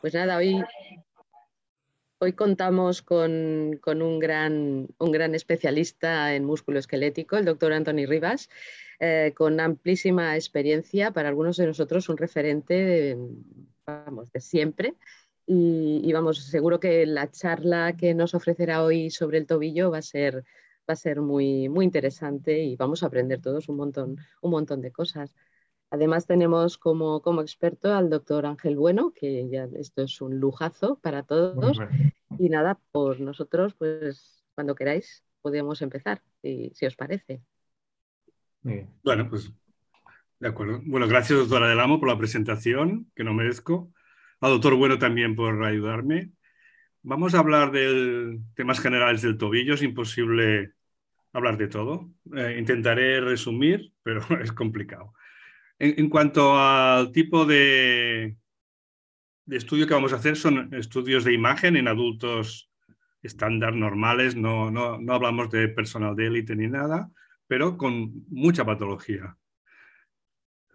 Pues nada, hoy, hoy contamos con, un, gran, un, gran, especialista en músculo esquelético, el doctor Anthony Rivas, eh, con amplísima experiencia, para algunos de nosotros un referente de, vamos, de siempre. Y, vamos, seguro que la charla que nos ofrecerá hoy sobre el tobillo va a ser, va a ser muy, muy interesante y vamos a aprender todos un montón, un montón de cosas. Además tenemos como, como, experto al doctor Ángel Bueno, que ya esto es un lujazo para todos. Y nada, por nosotros, pues cuando queráis podemos empezar, si, si os parece. Bueno, pues de acuerdo. Bueno, gracias doctora Del Amo por la presentación, que no merezco. Al doctor Bueno también por ayudarme. Vamos a hablar de temas generales del tobillo. Es imposible hablar de todo. Eh, intentaré resumir, pero es complicado. En, cuanto al tipo de, estudio que vamos a hacer, son estudios de imagen en adultos estándar, normales, no, no, no hablamos de personal de élite ni nada, pero con mucha patología.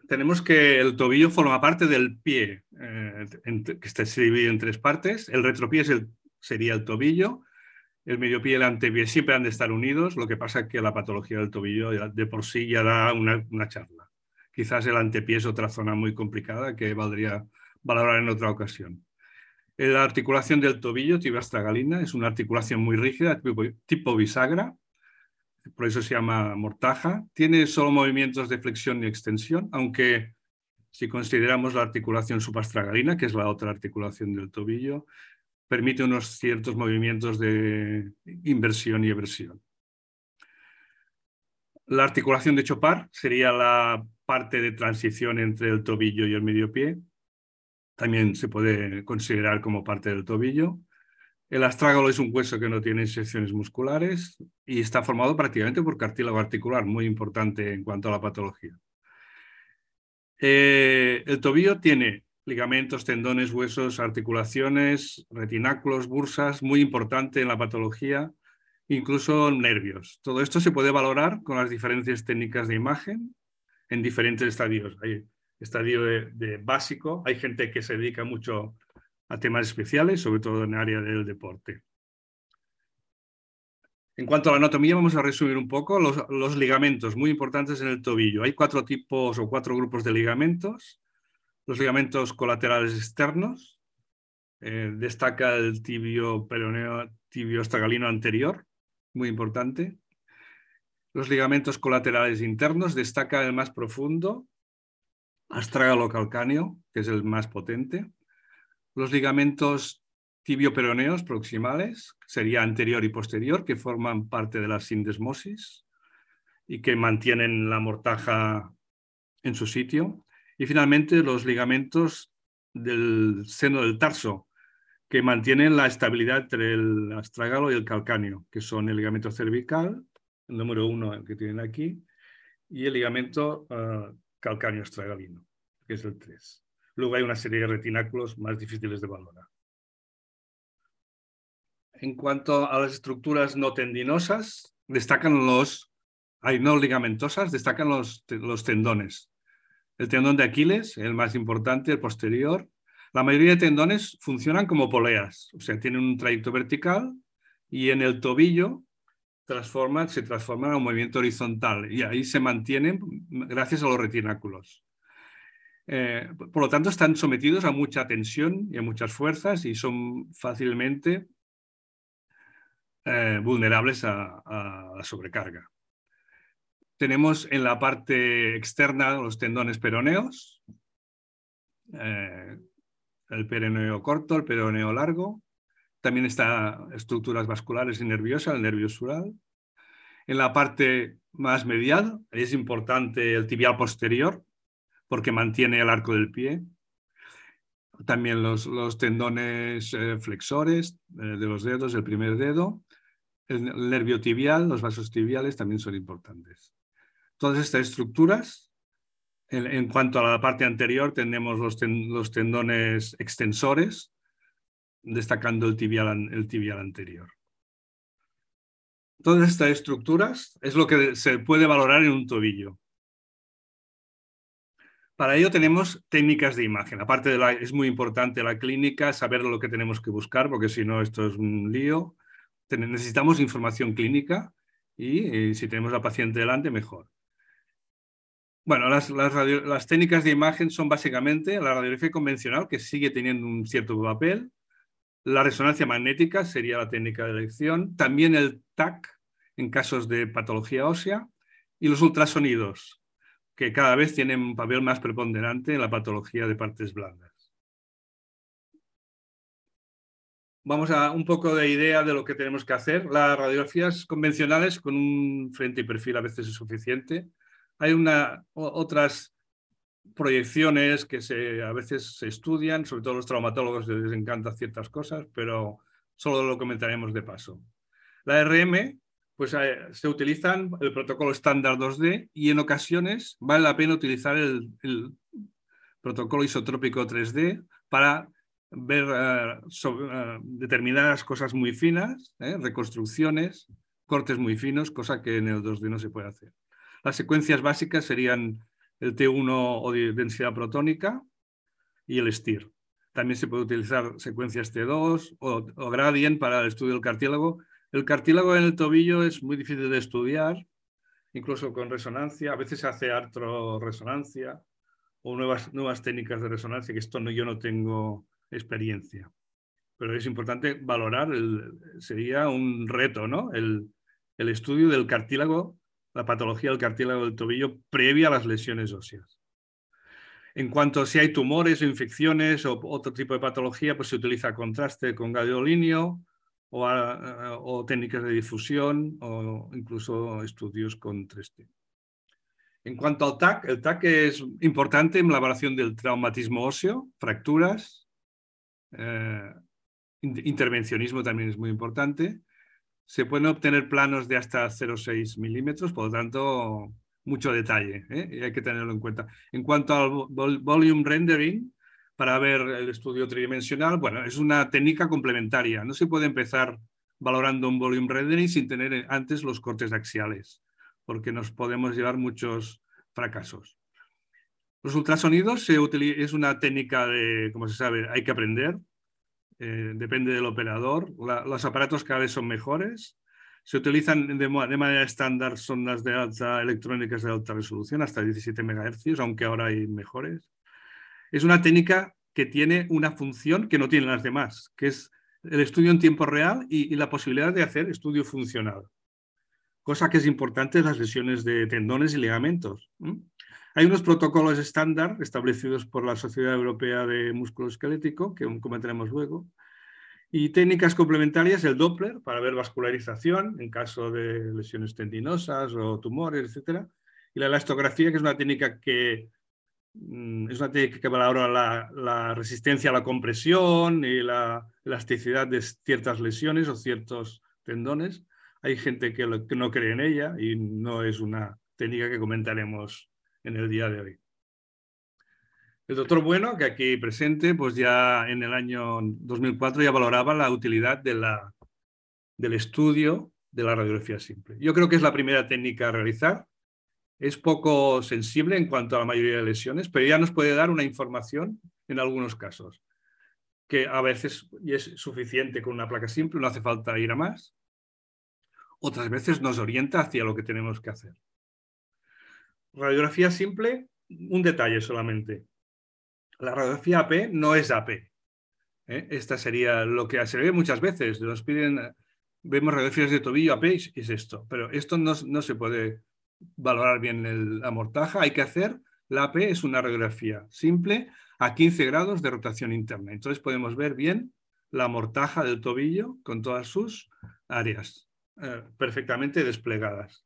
Tenemos que el tobillo forma parte del pie, eh, que está dividido en tres partes. El retropié es el, sería el tobillo, el mediopie y el antepié siempre han de estar unidos, lo que pasa es que la patología del tobillo de por sí ya da una, una charla. Quizás el antepié es otra zona muy complicada que valdría valorar en otra ocasión. La articulación del tobillo, tibia astragalina, es una articulación muy rígida, tipo, bisagra, por eso se llama mortaja. Tiene solo movimientos de flexión y extensión, aunque si consideramos la articulación subastragalina, que es la otra articulación del tobillo, permite unos ciertos movimientos de inversión y eversión. La articulación de Chopard sería la parte de transición entre el tobillo y el medio pie. También se puede considerar como parte del tobillo. El astrágalo es un hueso que no tiene secciones musculares y está formado prácticamente por cartílago articular, muy importante en cuanto a la patología. Eh, el tobillo tiene ligamentos, tendones, huesos, articulaciones, retináculos, bursas, muy importante en la patología, incluso nervios. Todo esto se puede valorar con las diferentes técnicas de imagen en diferentes estadios. Hay estadio de, básico, hay gente que se dedica mucho a temas especiales, sobre todo en el área del deporte. En cuanto a la anatomía, vamos a resumir un poco los, ligamentos muy importantes en el tobillo. Hay cuatro tipos o cuatro grupos de ligamentos. Los ligamentos colaterales externos, eh, destaca el tibio peroneo, tibio astragalino anterior, muy importante. Los ligamentos colaterales internos destaca el más profundo, astrágalo calcáneo, que es el más potente. Los ligamentos tibio-peroneos proximales, sería anterior y posterior, que forman parte de la sindesmosis y que mantienen la mortaja en su sitio. Y finalmente los ligamentos del seno del tarso, que mantienen la estabilidad entre el astrágalo y el calcáneo, que son el ligamento cervical el número uno que tienen aquí, y el ligamento uh, calcáneo estragalino, que es el 3. Luego hay una serie de retináculos más difíciles de valorar. En cuanto a las estructuras no tendinosas, destacan los, hay no ligamentosas, destacan los, los tendones. El tendón de Aquiles, el más importante, el posterior. La mayoría de tendones funcionan como poleas, o sea, tienen un trayecto vertical y en el tobillo se transforman a un movimiento horizontal y ahí se mantienen gracias a los retináculos. Eh, por lo tanto, están sometidos a mucha tensión y a muchas fuerzas y son fácilmente eh, vulnerables a, la sobrecarga. Tenemos en la parte externa los tendones peroneos, eh, el peroneo corto, el peroneo largo, también está estructuras vasculares y nerviosas, el nervio sural. En la parte más medial es importante el tibial posterior porque mantiene el arco del pie. También los, tendones eh, flexores eh, de los dedos, el primer dedo. El, nervio tibial, los vasos tibiales también son importantes. Todas estas estructuras en, cuanto a la parte anterior, tenemos los, tendones extensores, destacando el tibial, anterior. Todas estas estructuras es lo que se puede valorar en un tobillo. Para ello tenemos técnicas de imagen. Aparte de la, es muy importante la clínica, saber lo que tenemos que buscar, porque si no esto es un lío. Necesitamos información clínica y, si tenemos la paciente delante, mejor. Bueno, las, técnicas de imagen son básicamente la radiografía convencional, que sigue teniendo un cierto papel, la resonancia magnética sería la técnica de elección, también el TAC en casos de patología ósea y los ultrasonidos, que cada vez tienen un papel más preponderante en la patología de partes blandas. Vamos a un poco de idea de lo que tenemos que hacer. Las radiografías convencionales con un frente y perfil a veces es suficiente. Hay otras proyecciones que a veces se estudian, sobre todo los traumatólogos les encantan ciertas cosas, pero solo lo comentaremos de paso. La RM pues eh, se utilizan el protocolo estándar 2D y en ocasiones vale la pena utilizar el, protocolo isotrópico 3D para ver eh, eh, determinadas cosas muy finas, reconstrucciones, cortes muy finos, cosa que en el 2D no se puede hacer. Las secuencias básicas serían el T1 o de densidad protónica y el STIR. También se puede utilizar secuencias T2 o, gradient para el estudio del cartílago el cartílago en el tobillo es muy difícil de estudiar, incluso con resonancia. A veces se hace artroresonancia o nuevas, nuevas técnicas de resonancia, que esto no, yo no tengo experiencia. Pero es importante valorar, sería un reto, ¿no? El, estudio del cartílago, la patología del cartílago del tobillo previa a las lesiones óseas. En cuanto a si hay tumores o infecciones o otro tipo de patología, pues se utiliza contraste con gadolíneo o, técnicas de difusión o incluso estudios con 3D. En cuanto al TAC, el TAC es importante en la evaluación del traumatismo óseo, fracturas, eh, intervencionismo también es muy importante. Se pueden obtener planos de hasta 0,6 milímetros, por lo tanto, mucho detalle, ¿eh? y hay que tenerlo en cuenta. En cuanto al volume rendering, para ver el estudio tridimensional, bueno, es una técnica complementaria. No se puede empezar valorando un volume rendering sin tener antes los cortes axiales, porque nos podemos llevar muchos fracasos. Los ultrasonidos se es una técnica de, como se sabe, hay que aprender, eh, depende del operador. los aparatos cada vez son mejores. Se utilizan de, manera estándar sondas de alta electrónicas de alta resolución, hasta 17 MHz, aunque ahora hay mejores. Es una técnica que tiene una función que no tienen las demás, que es el estudio en tiempo real y, la posibilidad de hacer estudio funcional, cosa que es importante en las lesiones de tendones y ligamentos. Hay unos protocolos estándar establecidos por la Sociedad Europea de Músculo Esquelético, que comentaremos luego, y técnicas complementarias, el Doppler, para ver vascularización en caso de lesiones tendinosas o tumores, etc. Y la elastografía, que es una técnica que Mm, es una técnica que valora la, resistencia a la compresión y la elasticidad de ciertas lesiones o ciertos tendones. Hay gente que, no cree en ella y no es una técnica que comentaremos en el día de hoy. El doctor Bueno, que aquí presente, pues ya en el año 2004 ya valoraba la utilidad del estudio de la radiografía simple. Yo creo que es la primera técnica a realizar es poco sensible en cuanto a la mayoría de lesiones, pero ya nos puede dar una información en algunos casos, que a veces es suficiente con una placa simple, no hace falta ir a más. Otras veces nos orienta hacia lo que tenemos que hacer. Radiografía simple, un detalle solamente. La radiografía AP no es AP. ¿eh? Esta sería lo que se ve muchas veces. Nos piden, vemos radiografías de tobillo AP y es esto, pero esto no, no se puede valorar bien la mortaja, hay que hacer, la AP es una radiografía simple a 15 grados de rotación interna. Entonces podemos ver bien la mortaja del tobillo con todas sus áreas eh, perfectamente desplegadas.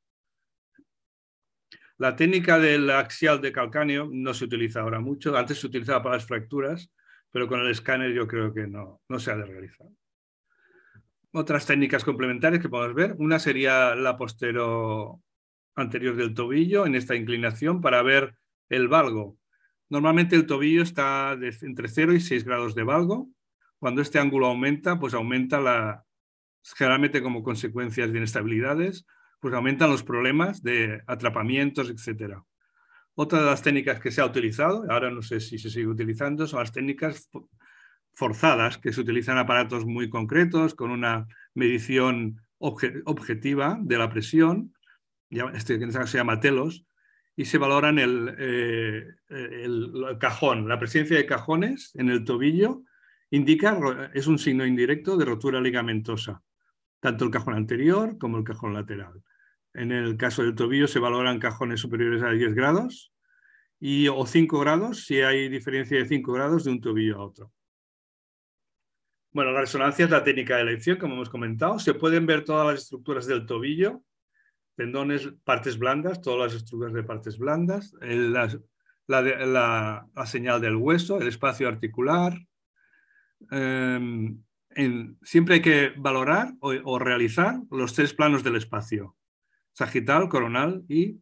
La técnica del axial de calcáneo no se utiliza ahora mucho. Antes se utilizaba para las fracturas, pero con el escáner yo creo que no, no se ha de realizar. Otras técnicas complementarias que podemos ver, una sería la postero anterior del tobillo en esta inclinación para ver el valgo. Normalmente el tobillo está entre 0 y 6 grados de valgo. Cuando este ángulo aumenta, pues aumenta la, generalmente como consecuencias de inestabilidades, pues aumentan los problemas de atrapamientos, etc. Otra de las técnicas que se ha utilizado, ahora no sé si se sigue utilizando, son las técnicas forzadas, que se utilizan aparatos muy concretos con una medición objetiva de la presión, este en este caso se llama telos, y se valoran eh, el, el, cajón, la presencia de cajones en el tobillo indica, es un signo indirecto de rotura ligamentosa, tanto el cajón anterior como el cajón lateral. En el caso del tobillo se valoran cajones superiores a 10 grados y, o 5 grados si hay diferencia de 5 grados de un tobillo a otro. Bueno, la resonancia es la técnica de elección, como hemos comentado. Se pueden ver todas las estructuras del tobillo, tendones, partes blandas, todas las estructuras de partes blandas, la, señal del hueso, el espacio articular. Em, siempre hay que valorar o, realizar los tres planos del espacio, sagital, coronal y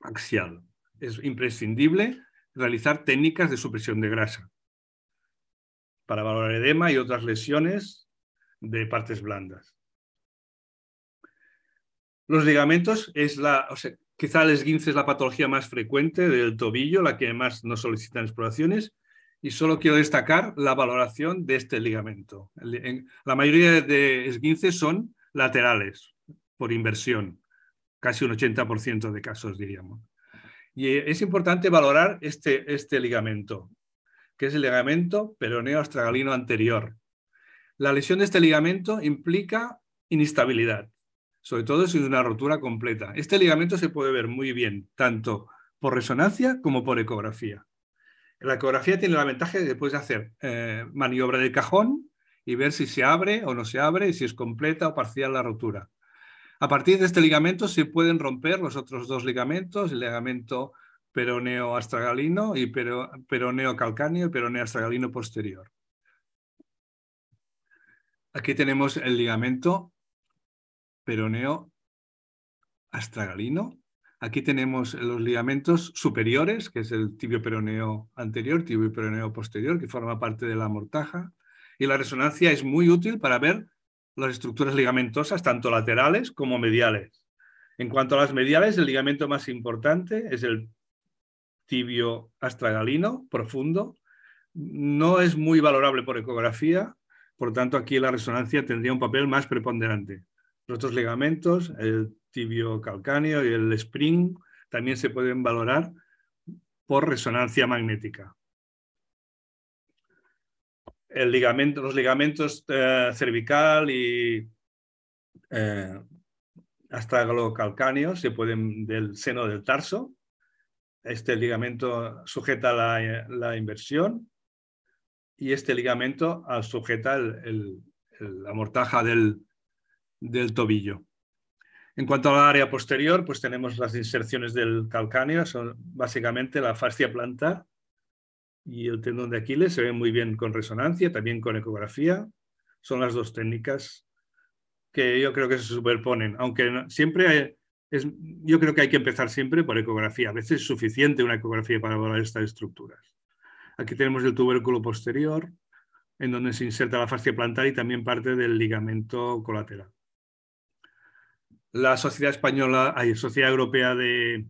axial. Es imprescindible realizar técnicas de supresión de grasa para valorar edema y otras lesiones de partes blandas. Los ligamentos es la, quizá el esguince es la patología más frecuente del tobillo, la que más nos solicitan exploraciones, y solo quiero destacar la valoración de este ligamento. La mayoría de esguinces son laterales, por inversión, casi un 80% de casos diríamos. Y es importante valorar este, este ligamento que es el ligamento peroneo astragalino anterior. La lesión de este ligamento implica inestabilidad, sobre todo si es una rotura completa. Este ligamento se puede ver muy bien, tanto por resonancia como por ecografía. La ecografía tiene la ventaja de puedes hacer eh, maniobra de cajón y ver si se abre o no se abre si es completa o parcial la rotura. A partir de este ligamento se pueden romper los otros dos ligamentos, el ligamento peroneo astragalino y peroneo calcáneo y peroneo astragalino posterior. Aquí tenemos el ligamento peroneo astragalino. Aquí tenemos los ligamentos superiores, que es el tibio peroneo anterior, tibio peroneo posterior, que forma parte de la mortaja. Y la resonancia es muy útil para ver las estructuras ligamentosas, tanto laterales como mediales. En cuanto a las mediales, el ligamento más importante es el tibio astragalino profundo. No es muy valorable por ecografía, por tanto aquí la resonancia tendría un papel más preponderante. Los otros ligamentos, el tibio calcáneo y el spring, también se pueden valorar por resonancia magnética. El ligamento, los ligamentos eh, cervical y eh, calcáneo se pueden del seno del tarso este ligamento sujeta la, inversión y este ligamento sujeta la mortaja del, tobillo. En cuanto al área posterior, pues tenemos las inserciones del calcáneo, son básicamente la fascia plantar y el tendón de Aquiles, se ven muy bien con resonancia, también con ecografía. Son las dos técnicas que yo creo que se superponen, aunque siempre hay, yo creo que hay que empezar siempre por ecografía. A veces es suficiente una ecografía para valorar estas estructuras. Aquí tenemos el tubérculo posterior, en donde se inserta la fascia plantar y también parte del ligamento colateral. La Sociedad Española, hay Sociedad Europea de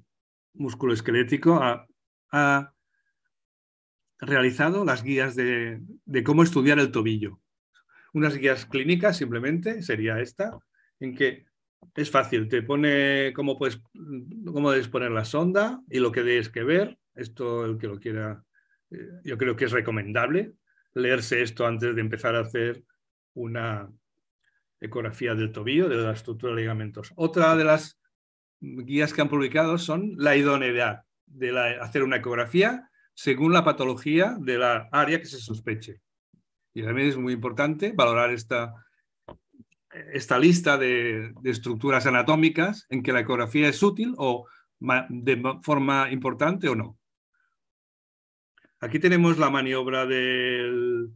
Músculo Esquelético ha, realizado las guías de, cómo estudiar el tobillo. Unas guías clínicas simplemente, sería esta, en que es fácil, te pone cómo puedes, cómo debes poner la sonda y lo que debes que ver. Esto, el que lo quiera, eh, yo creo que es recomendable leerse esto antes de empezar a hacer una ecografía del tobillo, de la estructura de ligamentos. Otra de las guías que han publicado son la idoneidad de hacer una ecografía según la patología de la área que se sospeche. Y también es muy importante valorar esta esta lista de, estructuras anatómicas en que la ecografía es útil o de forma importante o no. Aquí tenemos la maniobra del,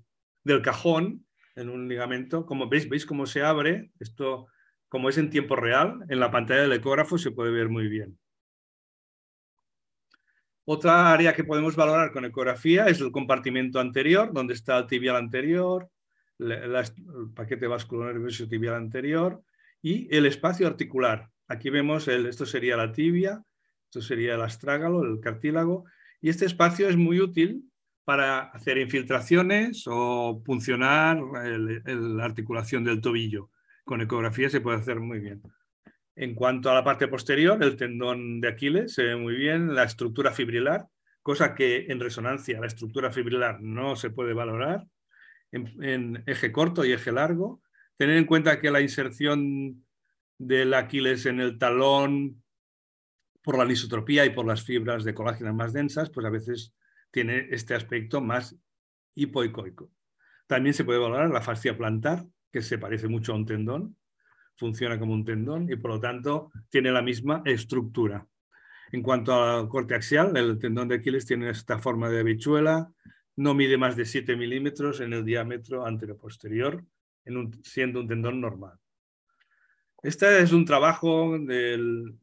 cajón en un ligamento. Como veis, veis cómo se abre. Esto, como es en tiempo real, en la pantalla del ecógrafo se puede ver muy bien. Otra área que podemos valorar con ecografía es el compartimento anterior, donde está el tibial anterior, el paquete vascular nervioso tibial anterior y el espacio articular. Aquí vemos, el, esto sería la tibia Esto sería el astrágalo, el cartílago, y este espacio es muy útil para hacer infiltraciones o puncionar la articulación del tobillo. Con ecografía se puede hacer muy bien. En cuanto a la parte posterior, el tendón de Aquiles se ve muy bien, la estructura fibrilar, cosa que en resonancia la estructura fibrilar no se puede valorar, en, eje corto y eje largo. Tener en cuenta que la inserción del Aquiles en el talón por la lisotropía y por las fibras de colágeno más densas, pues a veces tiene este aspecto más hipoicoico. También se puede valorar la fascia plantar, que se parece mucho a un tendón, funciona como un tendón y por lo tanto tiene la misma estructura. En cuanto al corte axial, el tendón de Aquiles tiene esta forma de habichuela, no mide más de 7 milímetros en el diámetro anteroposterior, en siendo un tendón normal. Este es un trabajo de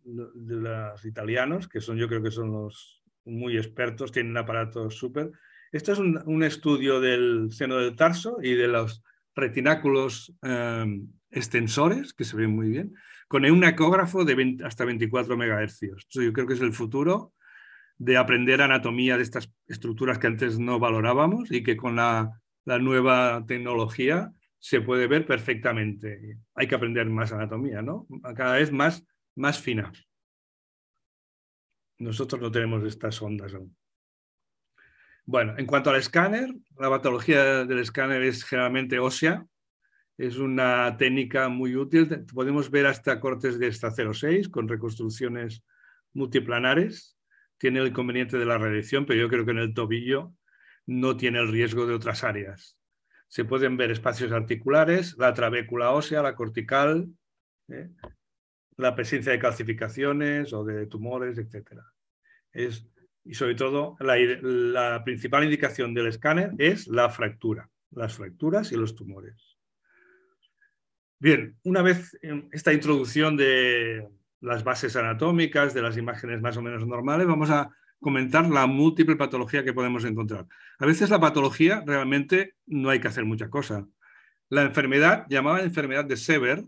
los italianos, que son, yo creo que son los muy expertos, tienen aparatos súper. Esto es un, estudio del seno del tarso y de los retináculos eh, extensores, que se ven muy bien, con un ecógrafo de hasta 24 megahercios. yo creo que es el futuro de aprender anatomía de estas estructuras que antes no valorábamos y que con la, nueva tecnología se puede ver perfectamente. Hay que aprender más anatomía, ¿no? Cada vez más, más fina. Nosotros no tenemos estas ondas aún. Bueno, en cuanto al escáner, la patología del escáner es generalmente ósea, es una técnica muy útil. Podemos ver hasta cortes de esta 0,6 con reconstrucciones multiplanares. Tiene el inconveniente de la radiación, pero yo creo que en el tobillo no tiene el riesgo de otras áreas. Se pueden ver espacios articulares, la trabécula ósea, la cortical, ¿eh? la presencia de calcificaciones o de tumores, etc. Es, y sobre todo, la, la principal indicación del escáner es la fractura, las fracturas y los tumores. Bien, una vez esta introducción de las bases anatómicas, de las imágenes más o menos normales, vamos a comentar la múltiple patología que podemos encontrar. A veces la patología realmente no hay que hacer mucha cosa. La enfermedad, llamada enfermedad de Sever,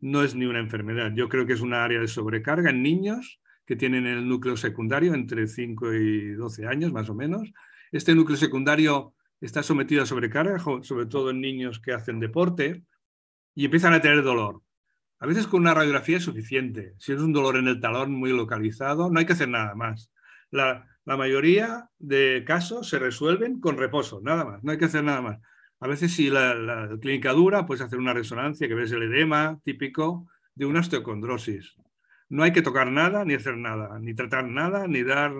no es ni una enfermedad. Yo creo que es una área de sobrecarga en niños que tienen el núcleo secundario entre 5 y 12 años más o menos. Este núcleo secundario está sometido a sobrecarga, sobre todo en niños que hacen deporte, y empiezan a tener dolor. A veces con una radiografía es suficiente. Si es un dolor en el talón muy localizado, no hay que hacer nada más. La, mayoría de casos se resuelven con reposo, nada más, no hay que hacer nada más. A veces si la, clínica dura, puedes hacer una resonancia que ves el edema típico de una osteocondrosis. No hay que tocar nada, ni hacer nada, ni tratar nada, ni dar...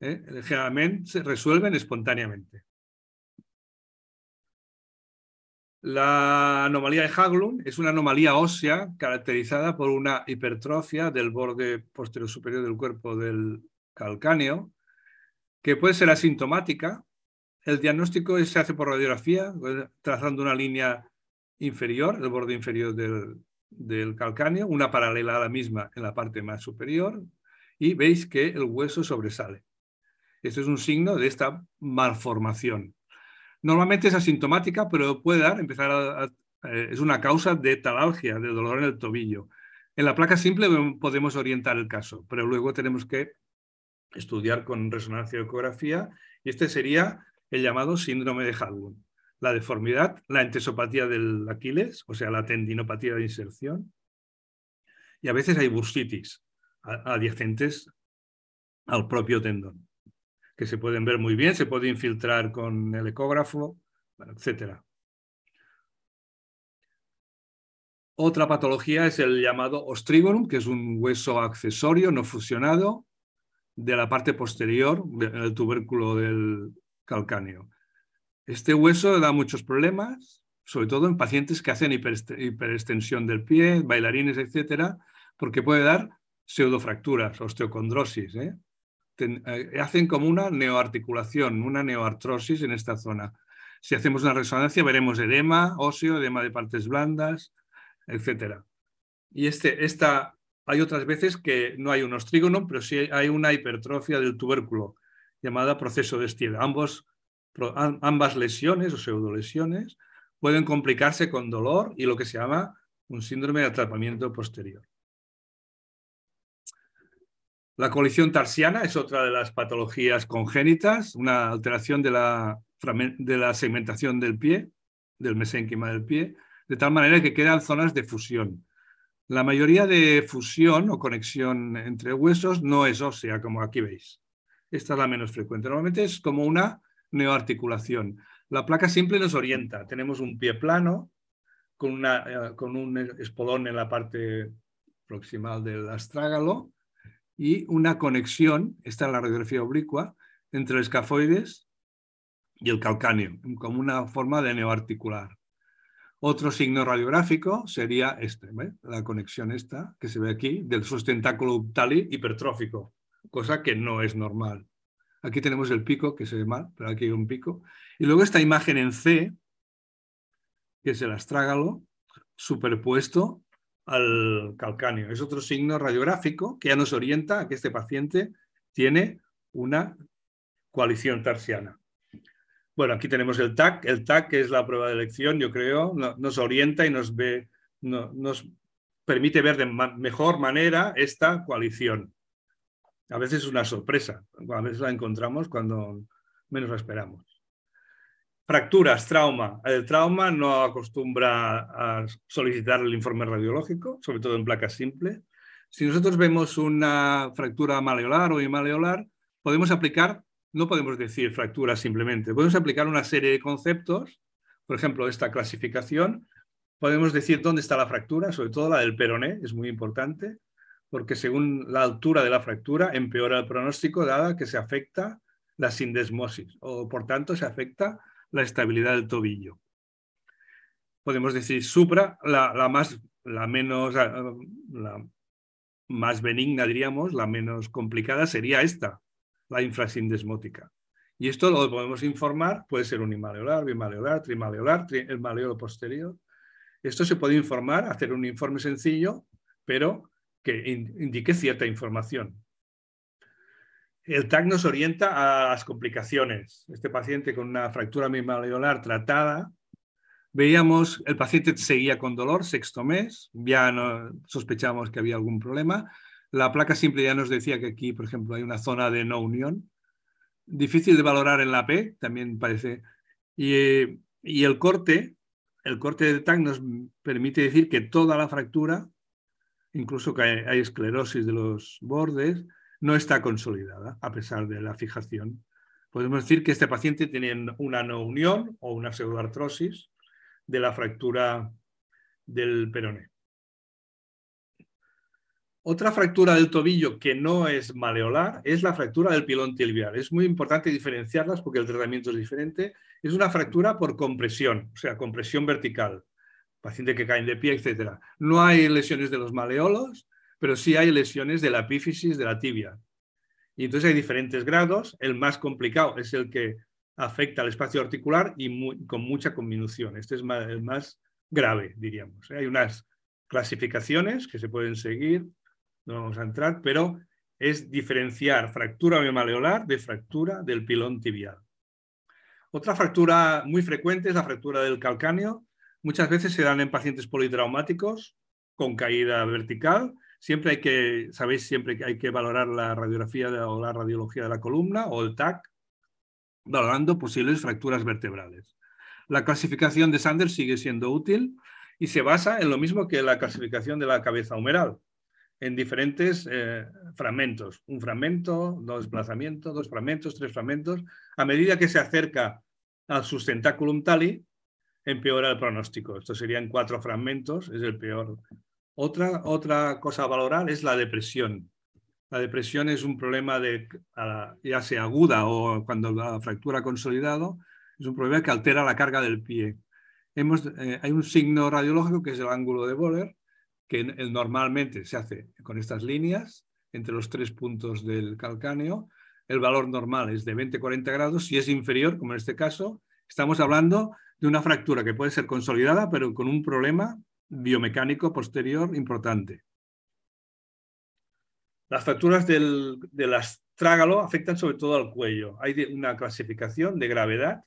¿eh? Generalmente se resuelven espontáneamente. La anomalía de Haglund es una anomalía ósea caracterizada por una hipertrofia del borde posterior superior del cuerpo del calcáneo, que puede ser asintomática. El diagnóstico se hace por radiografía, trazando una línea inferior, el borde inferior del, del calcáneo, una paralela a la misma en la parte más superior, y veis que el hueso sobresale. Esto es un signo de esta malformación. Normalmente es asintomática, pero puede dar, empezar a, eh, es una causa de talalgia, de dolor en el tobillo. En la placa simple podemos orientar el caso, pero luego tenemos que estudiar con resonancia y ecografía y este sería el llamado síndrome de Haglund. La deformidad, la entesopatía del Aquiles, o sea, la tendinopatía de inserción, y a veces hay bursitis adyacentes al propio tendón que se pueden ver muy bien, se puede infiltrar con el ecógrafo, etc. Otra patología es el llamado ostrigonum, que es un hueso accesorio no fusionado de la parte posterior del tubérculo del calcáneo. Este hueso da muchos problemas, sobre todo en pacientes que hacen hiperextensión del pie, bailarines, etcétera, porque puede dar pseudofracturas, osteocondrosis. ¿eh? Eh, hacen como una neoarticulación, una neoartrosis en esta zona. Si hacemos una resonancia veremos edema óseo, edema de partes blandas, etc. Y este, esta, hay otras veces que no hay un ostrígono, pero sí hay una hipertrofia del tubérculo llamada proceso de Stier. Ambos, ambas lesiones o pseudolesiones pueden complicarse con dolor y lo que se llama un síndrome de atrapamiento posterior. La colisión tarsiana es otra de las patologías congénitas, una alteración de la, segmentación del pie, del mesénquima del pie, de tal manera que quedan zonas de fusión. La mayoría de fusión o conexión entre huesos no es ósea, como aquí veis. Esta es la menos frecuente. Normalmente es como una neoarticulación. La placa simple nos orienta. Tenemos un pie plano con, eh, con un espolón en la parte proximal del astrágalo y una conexión, esta es la radiografía oblicua, entre el escafoides y el calcáneo, como una forma de neoarticular. Otro signo radiográfico sería este, la conexión esta que se ve aquí del sustentáculo uptali hipertrófico, cosa que no es normal. Aquí tenemos el pico, que se ve mal, pero aquí hay un pico. Y luego esta imagen en C, que es el astrágalo, superpuesto al calcáneo. Es otro signo radiográfico que ya nos orienta a que este paciente tiene una coalición tarsiana. Bueno, aquí tenemos el TAC. El TAC, es la prueba de elección, yo creo, nos orienta y nos, ve, nos permite ver de mejor manera esta coalición. A veces es una sorpresa, a veces la encontramos cuando menos la esperamos. Fracturas, trauma. El trauma no acostumbra a solicitar el informe radiológico, sobre todo en placas simples. Si nosotros vemos una fractura maleolar o imaleolar, podemos aplicar, no podemos decir fractura simplemente, podemos aplicar una serie de conceptos, por ejemplo, esta clasificación, podemos decir dónde está la fractura, sobre todo la del peroné, es muy importante, porque según la altura de la fractura empeora el pronóstico, dada que se afecta la sindesmosis, o por tanto se afecta la estabilidad del tobillo. Podemos decir supra, la, más, la menos, la más benigna, diríamos, la menos complicada sería esta, la infrasindesmótica. Y esto lo podemos informar, puede ser un imaleolar, bimaleolar, trimaleolar, el maleolo posterior. Esto se puede informar, hacer un informe sencillo, pero que indique cierta información. El TAC nos orienta a las complicaciones. Este paciente con una fractura mimaleolar tratada, veíamos, el paciente seguía con dolor, sexto mes, ya no sospechamos que había algún problema. La placa simple ya nos decía que aquí, por ejemplo, hay una zona de no unión. Difícil de valorar en la P, también parece. Y, y el corte, el corte de TAC nos permite decir que toda la fractura, incluso que hay esclerosis de los bordes, no está consolidada a pesar de la fijación. Podemos decir que este paciente tiene una no unión o una pseudoartrosis de la fractura del peroné. Otra fractura del tobillo que no es maleolar es la fractura del pilón tibial. Es muy importante diferenciarlas porque el tratamiento es diferente. Es una fractura por compresión, o sea, compresión vertical. Paciente que cae de pie, etc. No hay lesiones de los maleolos, pero sí hay lesiones de la epífisis de la tibia. Y entonces hay diferentes grados. El más complicado es el que afecta al espacio articular y con mucha conminución. Este es el más grave, diríamos. ¿eh? Hay unas clasificaciones que se pueden seguir, no vamos a entrar, pero es diferenciar fractura biomaleolar de fractura del pilón tibial. Otra fractura muy frecuente es la fractura del calcáneo. Muchas veces se dan en pacientes politraumáticos con caída vertical Siempre hay que, sabéis, siempre hay que valorar la radiografía o la radiología de la columna o el TAC, valorando posibles fracturas vertebrales. La clasificación de Sanders sigue siendo útil y se basa en lo mismo que la clasificación de la cabeza humeral, en diferentes eh, fragmentos. Un fragmento, dos desplazamientos, dos fragmentos, tres fragmentos. A medida que se acerca al sustentaculum tali, empeora el pronóstico. Esto serían cuatro fragmentos, es el peor otra, otra cosa a valorar es la depresión. La depresión es un problema de, ya sea aguda o cuando la fractura ha consolidado, es un problema que altera la carga del pie. Eh, hay un signo radiológico que es el ángulo de Boller, que normalmente se hace con estas líneas entre los tres puntos del calcáneo. El valor normal es de 20-40 grados. Si es inferior, como en este caso, estamos hablando de una fractura que puede ser consolidada, pero con un problema biomecánico posterior importante. Las fracturas del, astrágalo afectan sobre todo al cuello. Hay una clasificación de gravedad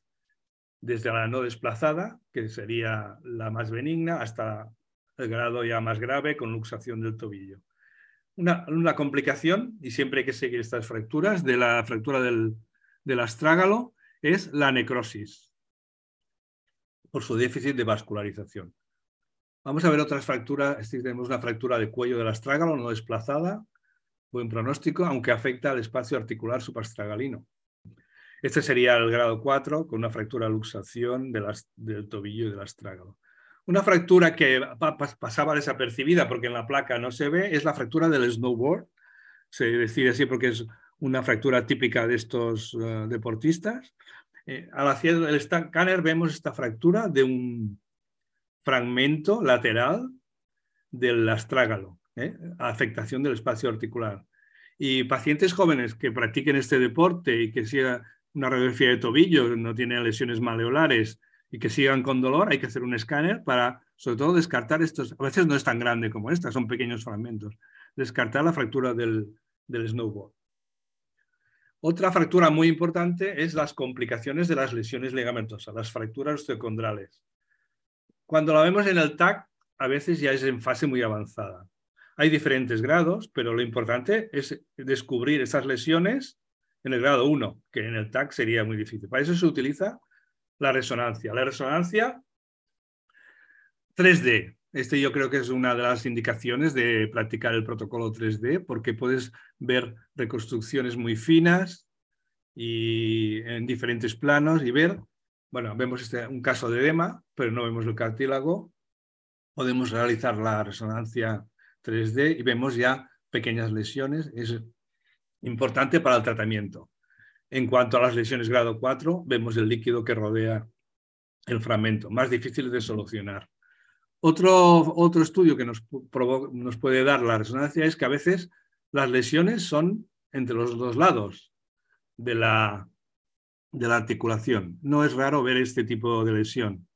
desde la no desplazada, que sería la más benigna, hasta el grado ya más grave con luxación del tobillo. Una, complicación, y siempre hay que seguir estas fracturas, de la fractura del, del astrágalo es la necrosis por su déficit de vascularización. Vamos a ver otras fracturas. tenemos una fractura de cuello del astrágalo no desplazada, buen pronóstico, aunque afecta al espacio articular suprastragalino. Este sería el grado 4 con una fractura luxación del tobillo y del astrágalo. Una fractura que pasaba desapercibida porque en la placa no se ve es la fractura del snowboard. Se decide así porque es una fractura típica de estos eh, deportistas. Eh, al hacer el escáner vemos esta fractura de un fragmento lateral del astrágalo, ¿eh? afectación del espacio articular. Y pacientes jóvenes que practiquen este deporte y que sea una radiografía de tobillo, no tienen lesiones maleolares y que sigan con dolor, hay que hacer un escáner para, sobre todo, descartar estos. A veces no es tan grande como esta, son pequeños fragmentos. Descartar la fractura del, del snowboard. Otra fractura muy importante es las complicaciones de las lesiones ligamentosas, las fracturas osteocondrales. Cuando la vemos en el TAC, a veces ya es en fase muy avanzada. Hay diferentes grados, pero lo importante es descubrir esas lesiones en el grado 1, que en el TAC sería muy difícil. Para eso se utiliza la resonancia. La resonancia 3D. Este yo creo que es una de las indicaciones de practicar el protocolo 3D porque puedes ver reconstrucciones muy finas y en diferentes planos y ver bueno, vemos este, un caso de edema, pero no vemos el cartílago. Podemos realizar la resonancia 3D y vemos ya pequeñas lesiones. Es importante para el tratamiento. En cuanto a las lesiones grado 4, vemos el líquido que rodea el fragmento, más difícil de solucionar. Otro, otro estudio que nos, nos puede dar la resonancia es que a veces las lesiones son entre los dos lados de la, de la articulación. No es raro ver este tipo de lesión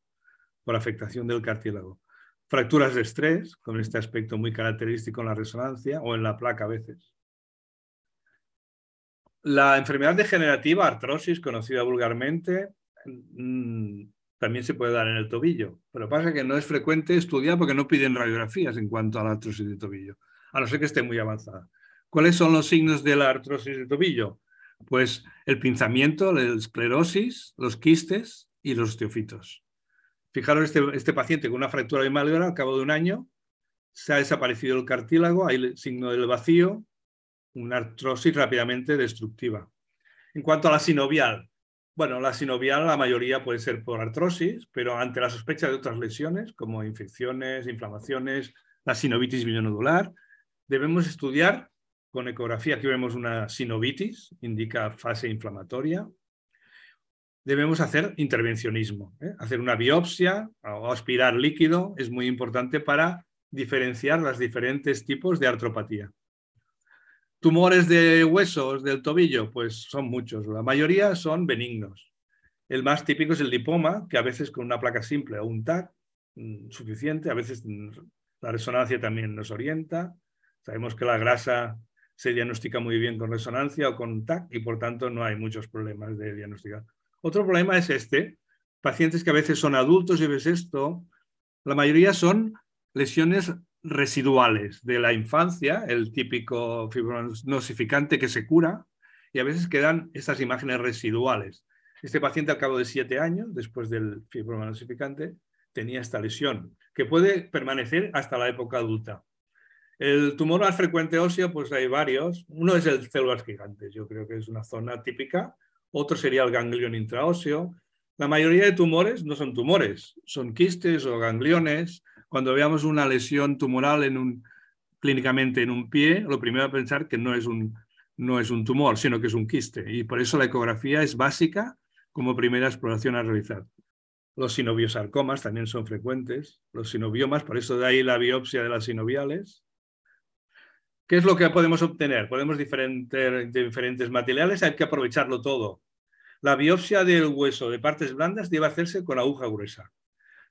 por afectación del cartílago. Fracturas de estrés, con este aspecto muy característico en la resonancia o en la placa a veces. La enfermedad degenerativa, artrosis, conocida vulgarmente, mm, también se puede dar en el tobillo, pero pasa que no es frecuente estudiar porque no piden radiografías en cuanto a la artrosis de tobillo, a no ser que esté muy avanzada. ¿Cuáles son los signos de la artrosis de tobillo? Pues el pinzamiento, la esclerosis, los quistes y los osteofitos. Fijaros, este, este paciente con una fractura de málgara al cabo de un año, se ha desaparecido el cartílago, hay el signo del vacío, una artrosis rápidamente destructiva. En cuanto a la sinovial, bueno, la sinovial la mayoría puede ser por artrosis, pero ante la sospecha de otras lesiones, como infecciones, inflamaciones, la sinovitis bilionodular, debemos estudiar con ecografía, aquí vemos una sinovitis, indica fase inflamatoria. Debemos hacer intervencionismo, ¿eh? hacer una biopsia o aspirar líquido es muy importante para diferenciar los diferentes tipos de artropatía. Tumores de huesos del tobillo, pues son muchos, la mayoría son benignos. El más típico es el lipoma, que a veces con una placa simple o un TAC mm, suficiente, a veces mm, la resonancia también nos orienta. Sabemos que la grasa se diagnostica muy bien con resonancia o con TAC y por tanto no hay muchos problemas de diagnosticar. Otro problema es este, pacientes que a veces son adultos y ves esto, la mayoría son lesiones residuales de la infancia, el típico fibronosificante que se cura, y a veces quedan estas imágenes residuales. Este paciente al cabo de siete años, después del fibronosificante, tenía esta lesión, que puede permanecer hasta la época adulta. El tumor más frecuente óseo, pues hay varios. Uno es el células gigantes, yo creo que es una zona típica. Otro sería el ganglión intraóseo. La mayoría de tumores no son tumores, son quistes o gangliones. Cuando veamos una lesión tumoral en un, clínicamente en un pie, lo primero a pensar que no es, un, no es un tumor, sino que es un quiste. Y por eso la ecografía es básica como primera exploración a realizar. Los sinoviosarcomas también son frecuentes, los sinobiomas, por eso de ahí la biopsia de las sinoviales. ¿Qué es lo que podemos obtener? Podemos diferentes, diferentes materiales, hay que aprovecharlo todo. La biopsia del hueso de partes blandas debe hacerse con aguja gruesa.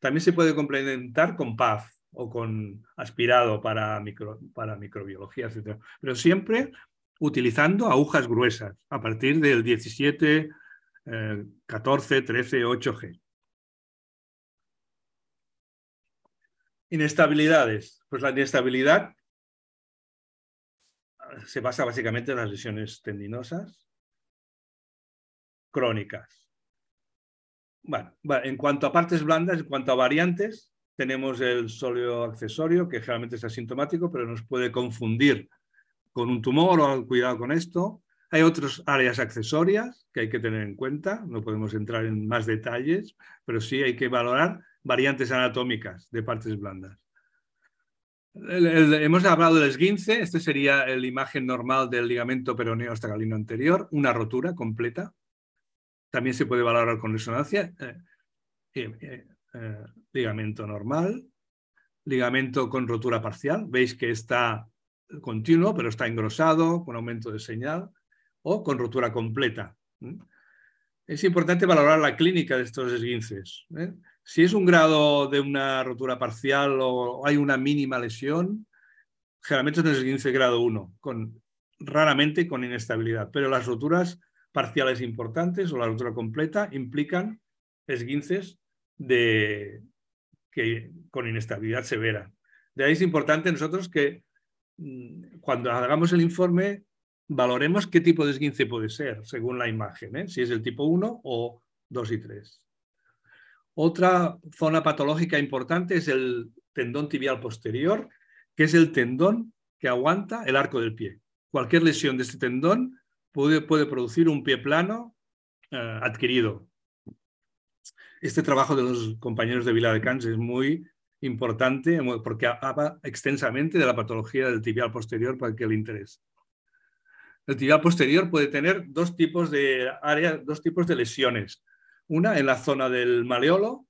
También se puede complementar con PAF o con aspirado para, para microbiología, etc. Pero siempre utilizando agujas gruesas a partir del 17, 14, 13, 8G. Inestabilidades. Pues la inestabilidad se basa básicamente en las lesiones tendinosas crónicas. Bueno, en cuanto a partes blandas, en cuanto a variantes, tenemos el sóleo accesorio, que generalmente es asintomático, pero nos puede confundir con un tumor o cuidado con esto. Hay otras áreas accesorias que hay que tener en cuenta, no podemos entrar en más detalles, pero sí hay que valorar variantes anatómicas de partes blandas. Hemos hablado del esguince, este sería la imagen normal del ligamento peroneo astagalino anterior, una rotura completa. También se puede valorar con resonancia. Eh, eh, eh, ligamento normal, ligamento con rotura parcial. Veis que está continuo, pero está engrosado, con aumento de señal, o con rotura completa. Es importante valorar la clínica de estos esguinces. Si es un grado de una rotura parcial o hay una mínima lesión, generalmente es un esguince grado 1, con, raramente con inestabilidad, pero las roturas parciales importantes o la rotura completa implican esguinces de, que, con inestabilidad severa. De ahí es importante nosotros que mm, cuando hagamos el informe valoremos qué tipo de esguince puede ser según la imagen, ¿eh? si es el tipo 1 o 2 y 3. Otra zona patológica importante es el tendón tibial posterior, que es el tendón que aguanta el arco del pie. Cualquier lesión de este tendón puede, producir un pie plano eh, adquirido. Este trabajo de los compañeros de Vila de Cans es muy importante porque habla extensamente de la patología del tibial posterior para que le interese. El tibial posterior puede tener dos tipos de áreas, dos tipos de lesiones. Una en la zona del maleolo,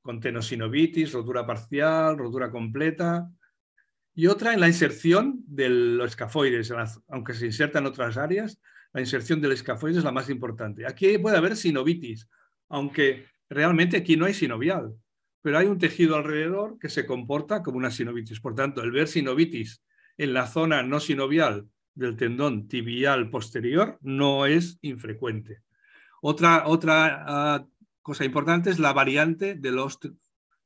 con tenosinovitis, rotura parcial, rotura completa, y otra en la inserción de los escafoides, aunque se inserta en otras áreas, la inserción del escafoide es la más importante. Aquí puede haber sinovitis, aunque realmente aquí no hay sinovial, pero hay un tejido alrededor que se comporta como una sinovitis. Por tanto, el ver sinovitis en la zona no sinovial del tendón tibial posterior no es infrecuente. Otra, otra ah, cosa importante es la variante del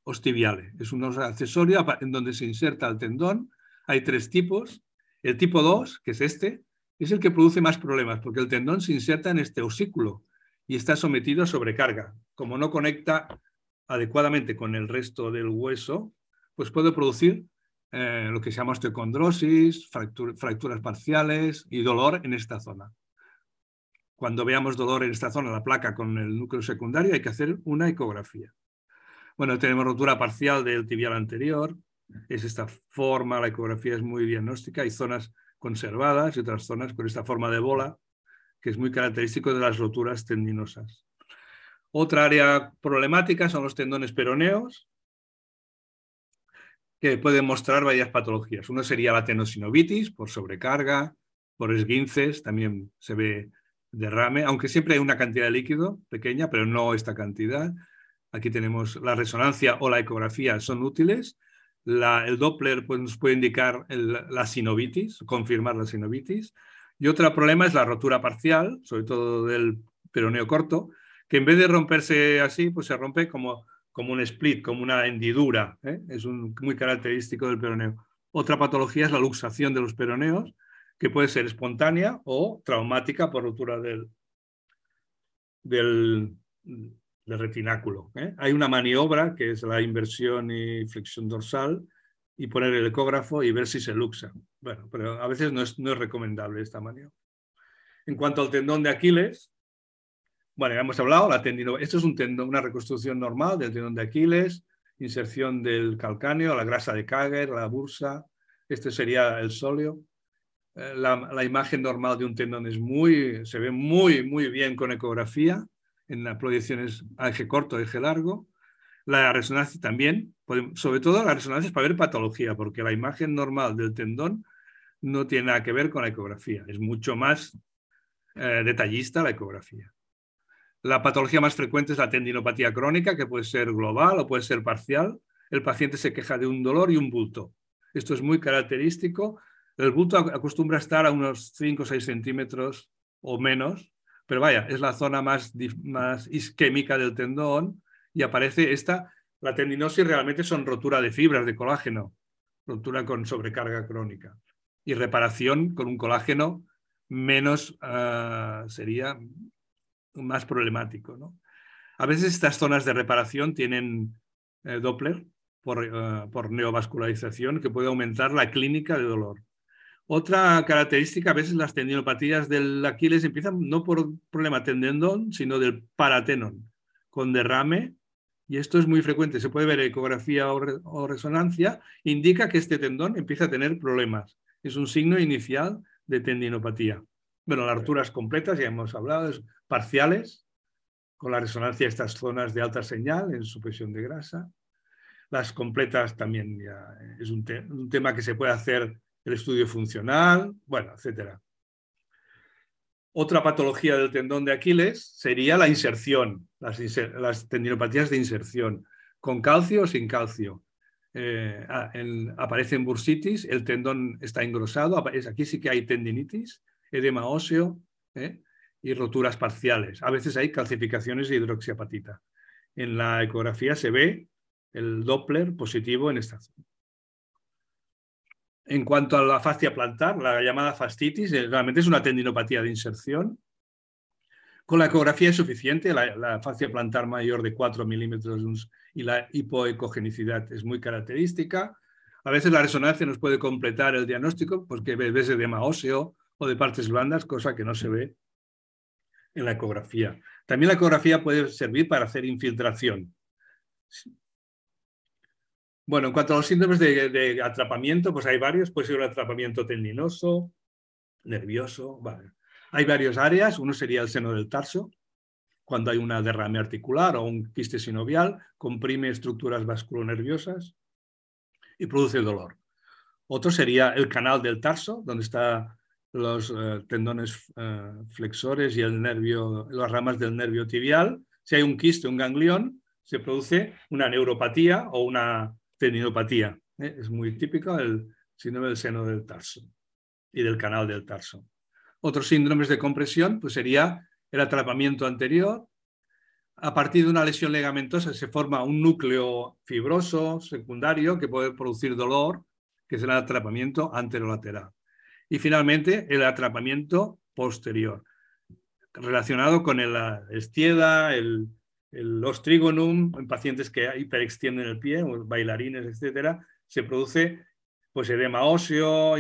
ostibiale. Es un accesorio en donde se inserta el tendón. Hay tres tipos. El tipo 2, que es este, es el que produce más problemas porque el tendón se inserta en este osículo y está sometido a sobrecarga. Como no conecta adecuadamente con el resto del hueso, pues puede producir eh, lo que se llama osteocondrosis, fracturas parciales y dolor en esta zona. Cuando veamos dolor en esta zona, la placa con el núcleo secundario, hay que hacer una ecografía. Bueno, tenemos rotura parcial del tibial anterior, es esta forma, la ecografía es muy diagnóstica, hay zonas conservadas y otras zonas con esta forma de bola, que es muy característico de las roturas tendinosas. Otra área problemática son los tendones peroneos, que pueden mostrar varias patologías. Uno sería la tenosinovitis por sobrecarga, por esguinces, también se ve derrame, aunque siempre hay una cantidad de líquido pequeña, pero no esta cantidad. Aquí tenemos la resonancia o la ecografía son útiles. el Doppler pues, nos puede indicar la sinovitis, confirmar la sinovitis. Y otro problema es la rotura parcial, sobre todo del peroneo corto, que en vez de romperse así, pues se rompe como, como un split, como una hendidura. ¿eh? Es muy característico del peroneo. Otra patología es la luxación de los peroneos, que puede ser espontánea o traumática por rotura del, del, retináculo. ¿eh? Hay una maniobra que es la inversión y flexión dorsal, y poner el ecógrafo y ver si se luxa. Bueno, pero a veces no es, no es recomendable esta maniobra. En cuanto al tendón de Aquiles, bueno, ya hemos hablado, la tendino, esto es un tendón, una reconstrucción normal del tendón de Aquiles, inserción del calcáneo, la grasa de Kager, la bursa, este sería el sóleo. Eh, la, imagen normal de un tendón es muy, se ve muy, muy bien con ecografía, en las proyecciones a eje corto, eje largo. La resonancia también, sobre todo la resonancia es para ver patología, porque la imagen normal del tendón no tiene nada que ver con la ecografía, es mucho más eh, detallista la ecografía. La patología más frecuente es la tendinopatía crónica, que puede ser global o puede ser parcial. El paciente se queja de un dolor y un bulto. Esto es muy característico. El bulto acostumbra estar a unos 5 o 6 centímetros o menos, pero vaya, es la zona más, más isquémica del tendón y aparece esta, la tendinosis realmente son rotura de fibras de colágeno, rotura con sobrecarga crónica. y reparación con un colágeno menos ah, sería más problemático. ¿no? A veces estas zonas de reparación tienen eh, Doppler por, ah, por, neovascularización que puede aumentar la clínica de dolor. Otra característica, a veces las tendinopatías del Aquiles empiezan no por problema tendendón, sino del paratenon, con derrame, y esto es muy frecuente, se puede ver ecografía o resonancia, indica que este tendón empieza a tener problemas. Es un signo inicial de tendinopatía. Bueno, las alturas completas, ya hemos hablado, parciales, con la resonancia de estas zonas de alta señal en supresión de grasa. Las completas también ya es un, tema que se puede hacer el estudio funcional, bueno, etcétera. Otra patología del tendón de Aquiles sería la inserción, las, tendinopatías de inserción, con calcio o sin calcio. Eh, aparece en bursitis, el tendón está engrosado, aquí sí que hay tendinitis, edema óseo ¿eh? y roturas parciales. A veces hay calcificaciones de hidroxiapatita. En la ecografía se ve el Doppler positivo en esta zona. En cuanto a la fascia plantar, la llamada fascitis, eh, realmente es una tendinopatía de inserción. Con la ecografía es suficiente, la, fascia plantar mayor de 4 milímetros y la hipoecogenicidad es muy característica. A veces la resonancia nos puede completar el diagnóstico porque ves edema óseo o de partes blandas, cosa que no se ve en la ecografía. También la ecografía puede servir para hacer infiltración. Bueno, en cuanto a los síndromes de, atrapamiento, pues hay varios. Puede ser un atrapamiento tendinoso, nervioso. Hay varias áreas. Uno sería el seno del tarso, cuando hay una derrame articular o un quiste sinovial, comprime estructuras vasculonerviosas y produce dolor. Otro sería el canal del tarso, donde están los eh, tendones eh, flexores y el nervio, las ramas del nervio tibial. Si hay un quiste, un ganglión, se produce una neuropatía o una tendinopatía. ¿eh? Es muy típico el síndrome del seno del tarso y del canal del tarso. Otros síndromes de compresión pues sería el atrapamiento anterior. A partir de una lesión ligamentosa se forma un núcleo fibroso secundario que puede producir dolor, que es el atrapamiento anterolateral. Y finalmente el atrapamiento posterior, relacionado con el estieda, el, el ostrigonum, en pacientes que hiperextienden el pie, bailarines, etcétera, se produce pues edema óseo,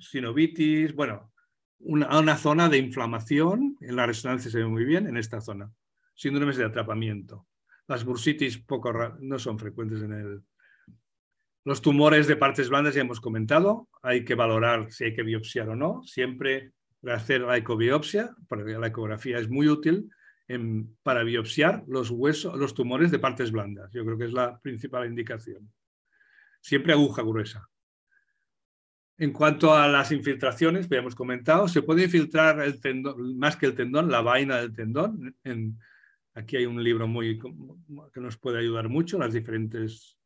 sinovitis, bueno, una, zona de inflamación, en la resonancia se ve muy bien, en esta zona. Síndromes de atrapamiento. Las bursitis poco no son frecuentes en el... Los tumores de partes blandas ya hemos comentado, hay que valorar si hay que biopsiar o no, siempre hacer la ecobiopsia, porque la ecografía es muy útil, para biopsiar los huesos, los tumores de partes blandas. Yo creo que es la principal indicación. Siempre aguja gruesa. En cuanto a las infiltraciones, hemos comentado, se puede infiltrar el tendón, más que el tendón, la vaina del tendón. aquí hay un libro muy, que nos puede ayudar mucho, las diferentes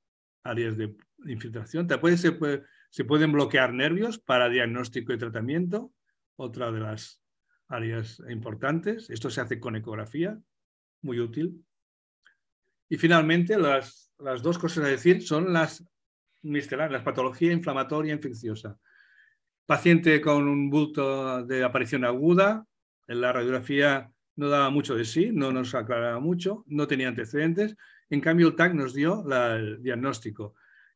áreas de infiltración. se, se pueden bloquear nervios para diagnóstico y tratamiento, otra de las áreas importantes. Esto se hace con ecografía, muy útil. Y finalmente, las, dos cosas a decir son las miscelarias, la patología inflamatoria infecciosa. Paciente con un bulto de aparición aguda, en la radiografía no daba mucho de sí, no nos aclaraba mucho, no tenía antecedentes. En cambio, el TAC nos dio el diagnóstico.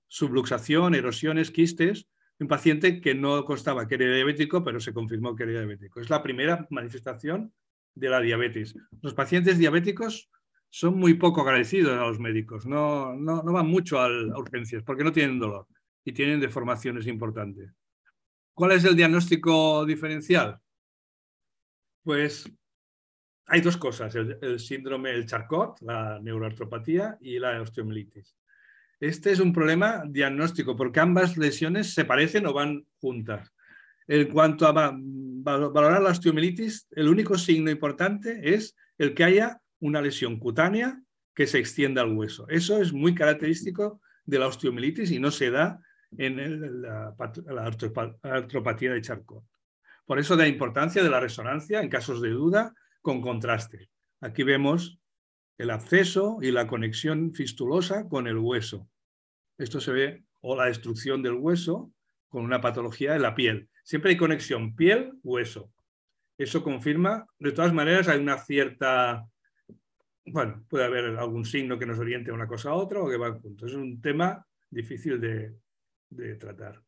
Subluxación, erosiones, quistes, un paciente que no constaba que era diabético, pero se confirmó que era diabético. Es la primera manifestación de la diabetes. Los pacientes diabéticos son muy poco agradecidos a los médicos, no, no, van mucho a, urgencias porque no tienen dolor y tienen deformaciones importantes. ¿Cuál es el diagnóstico diferencial? Pues hay dos cosas, el, el síndrome del Charcot, la neuroartropatía y la osteomielitis. Este es un problema diagnóstico porque ambas lesiones se parecen o van juntas. En cuanto a valorar la osteomielitis, el único signo importante es el que haya una lesión cutánea que se extienda al hueso. Eso es muy característico de la osteomielitis y no se da en la, artropatía de Charcot. Por eso la importancia de la resonancia en casos de duda con contraste. Aquí vemos el absceso y la conexión fistulosa con el hueso. Esto se ve, o la destrucción del hueso con una patología de la piel. Siempre hay conexión piel-hueso. Eso confirma, de todas maneras, hay una cierta, bueno, puede haber algún signo que nos oriente una cosa a otra o que va juntos. Es un tema difícil de, de tratar.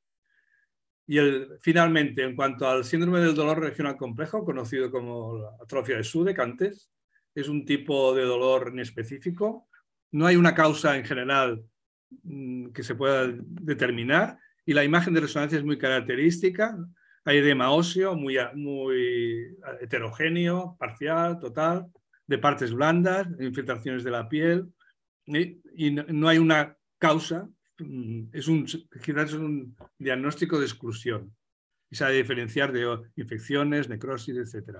Y el, finalmente, en cuanto al síndrome del dolor regional complejo, conocido como la atrofia de Sudeck antes, es un tipo de dolor inespecífico. No hay una causa en general que se pueda determinar y la imagen de resonancia es muy característica. Hay edema óseo muy, muy heterogéneo, parcial, total, de partes blandas, infiltraciones de la piel y, no hay una causa Mm, es un, quizás es un diagnóstico de exclusión y se ha de diferenciar de infecciones, necrosis, etc.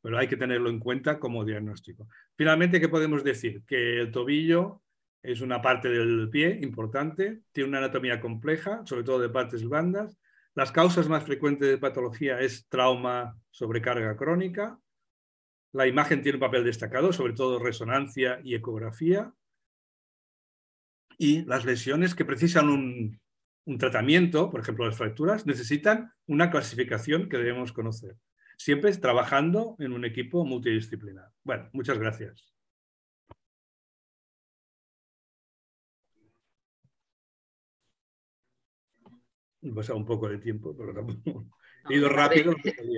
Pero hay que tenerlo en cuenta como diagnóstico. Finalmente, ¿qué podemos decir? Que el tobillo es una parte del pie importante, tiene una anatomía compleja, sobre todo de partes blandas. Las causas más frecuentes de patología es trauma, sobrecarga crónica. La imagen tiene un papel destacado, sobre todo resonancia y ecografía y las lesiones que precisan un, tratamiento, por ejemplo las fracturas, necesitan una clasificación que debemos conocer. Siempre trabajando en un equipo multidisciplinar. Bueno, muchas gracias. He pasado un poco de tiempo, pero tampoco... He ido rápido.